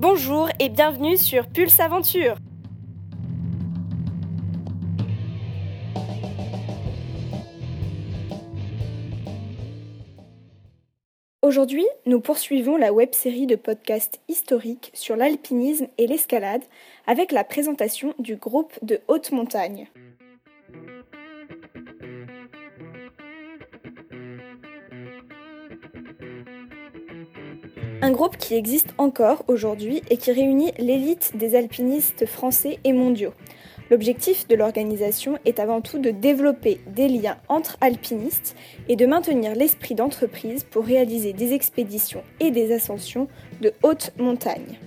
Bonjour et bienvenue sur Pulse Aventure. Aujourd'hui, nous poursuivons la web-série de podcasts historiques sur l'alpinisme et l'escalade avec la présentation du groupe de haute montagne. Un groupe qui existe encore aujourd'hui et qui réunit l'élite des alpinistes français et mondiaux. L'objectif de l'organisation est avant tout de développer des liens entre alpinistes et de maintenir l'esprit d'entreprise pour réaliser des expéditions et des ascensions de haute montagne.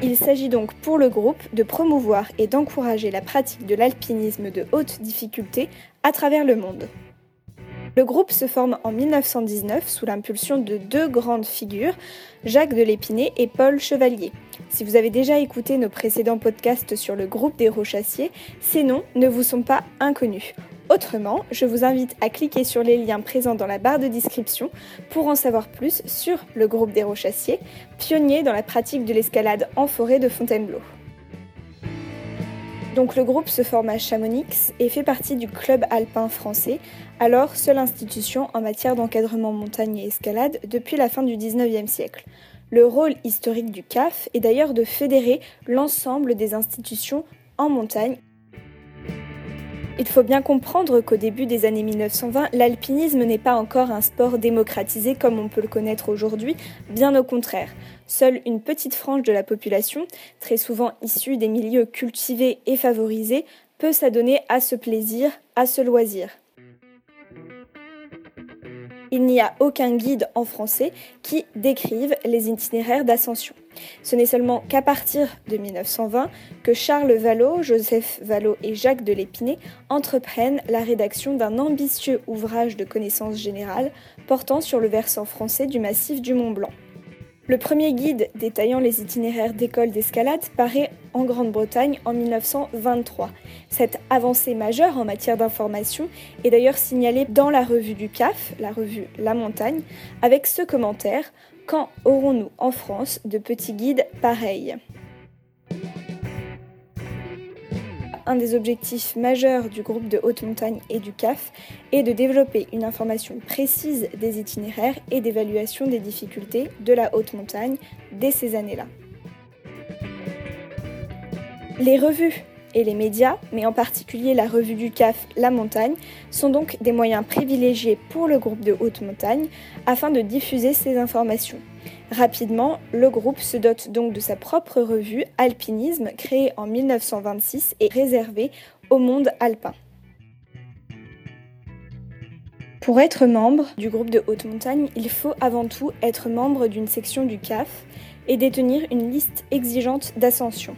Il s'agit donc pour le groupe de promouvoir et d'encourager la pratique de l'alpinisme de haute difficulté à travers le monde. Le groupe se forme en 1919 sous l'impulsion de deux grandes figures, Jacques de Lépinay et Paul Chevalier. Si vous avez déjà écouté nos précédents podcasts sur le groupe des Rochassiers, ces noms ne vous sont pas inconnus. Autrement, je vous invite à cliquer sur les liens présents dans la barre de description pour en savoir plus sur le groupe des Rochassiers, pionnier dans la pratique de l'escalade en forêt de Fontainebleau. Donc le groupe se forme à Chamonix et fait partie du Club alpin français, alors seule institution en matière d'encadrement montagne et escalade depuis la fin du 19e siècle. Le rôle historique du CAF est d'ailleurs de fédérer l'ensemble des institutions en montagne il faut bien comprendre qu'au début des années 1920, l'alpinisme n'est pas encore un sport démocratisé comme on peut le connaître aujourd'hui, bien au contraire. Seule une petite frange de la population, très souvent issue des milieux cultivés et favorisés, peut s'adonner à ce plaisir, à ce loisir il n'y a aucun guide en français qui décrive les itinéraires d'ascension. Ce n'est seulement qu'à partir de 1920 que Charles Vallot, Joseph Vallot et Jacques de Lépinay entreprennent la rédaction d'un ambitieux ouvrage de connaissances générales portant sur le versant français du massif du Mont Blanc. Le premier guide détaillant les itinéraires d'écoles d'escalade paraît en Grande-Bretagne en 1923. Cette avancée majeure en matière d'information est d'ailleurs signalée dans la revue du CAF, la revue La Montagne, avec ce commentaire Quand aurons-nous en France de petits guides pareils? Un des objectifs majeurs du groupe de haute montagne et du CAF est de développer une information précise des itinéraires et d'évaluation des difficultés de la haute montagne dès ces années-là. Les revues et les médias, mais en particulier la revue du CAF La Montagne, sont donc des moyens privilégiés pour le groupe de haute montagne afin de diffuser ces informations. Rapidement, le groupe se dote donc de sa propre revue Alpinisme, créée en 1926 et réservée au monde alpin. Pour être membre du groupe de haute montagne, il faut avant tout être membre d'une section du CAF et détenir une liste exigeante d'ascension.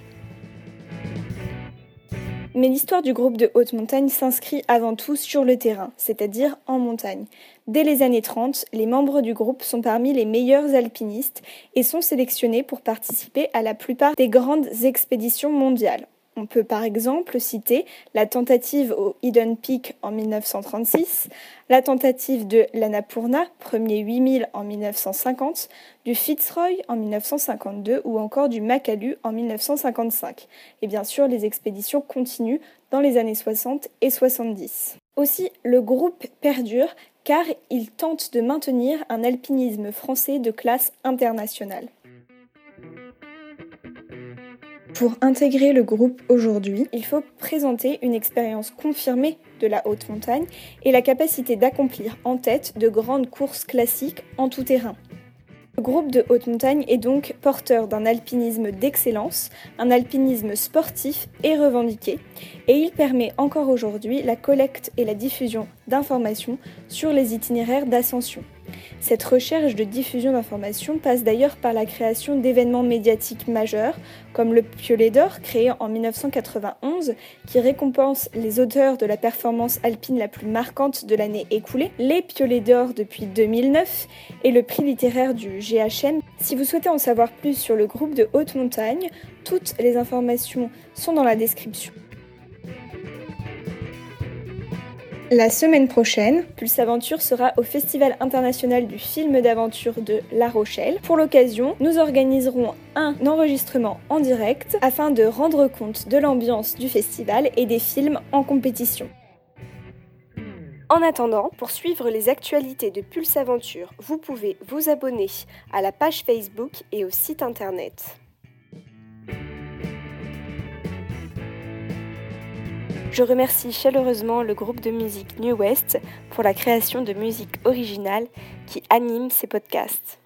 Mais l'histoire du groupe de haute montagne s'inscrit avant tout sur le terrain, c'est-à-dire en montagne. Dès les années 30, les membres du groupe sont parmi les meilleurs alpinistes et sont sélectionnés pour participer à la plupart des grandes expéditions mondiales. On peut par exemple citer la tentative au Hidden Peak en 1936, la tentative de l'Annapurna, premier 8000 en 1950, du Fitzroy en 1952 ou encore du Makalu en 1955. Et bien sûr, les expéditions continuent dans les années 60 et 70. Aussi, le groupe perdure car il tente de maintenir un alpinisme français de classe internationale. Pour intégrer le groupe aujourd'hui, il faut présenter une expérience confirmée de la haute montagne et la capacité d'accomplir en tête de grandes courses classiques en tout terrain. Le groupe de haute montagne est donc porteur d'un alpinisme d'excellence, un alpinisme sportif et revendiqué, et il permet encore aujourd'hui la collecte et la diffusion d'informations sur les itinéraires d'ascension. Cette recherche de diffusion d'informations passe d'ailleurs par la création d'événements médiatiques majeurs, comme le Piolet d'Or, créé en 1991, qui récompense les auteurs de la performance alpine la plus marquante de l'année écoulée, les Piolets d'Or depuis 2009 et le prix littéraire du GHM. Si vous souhaitez en savoir plus sur le groupe de haute montagne, toutes les informations sont dans la description. La semaine prochaine, Pulse Aventure sera au Festival international du film d'aventure de La Rochelle. Pour l'occasion, nous organiserons un enregistrement en direct afin de rendre compte de l'ambiance du festival et des films en compétition. En attendant, pour suivre les actualités de Pulse Aventure, vous pouvez vous abonner à la page Facebook et au site internet. Je remercie chaleureusement le groupe de musique New West pour la création de musique originale qui anime ces podcasts.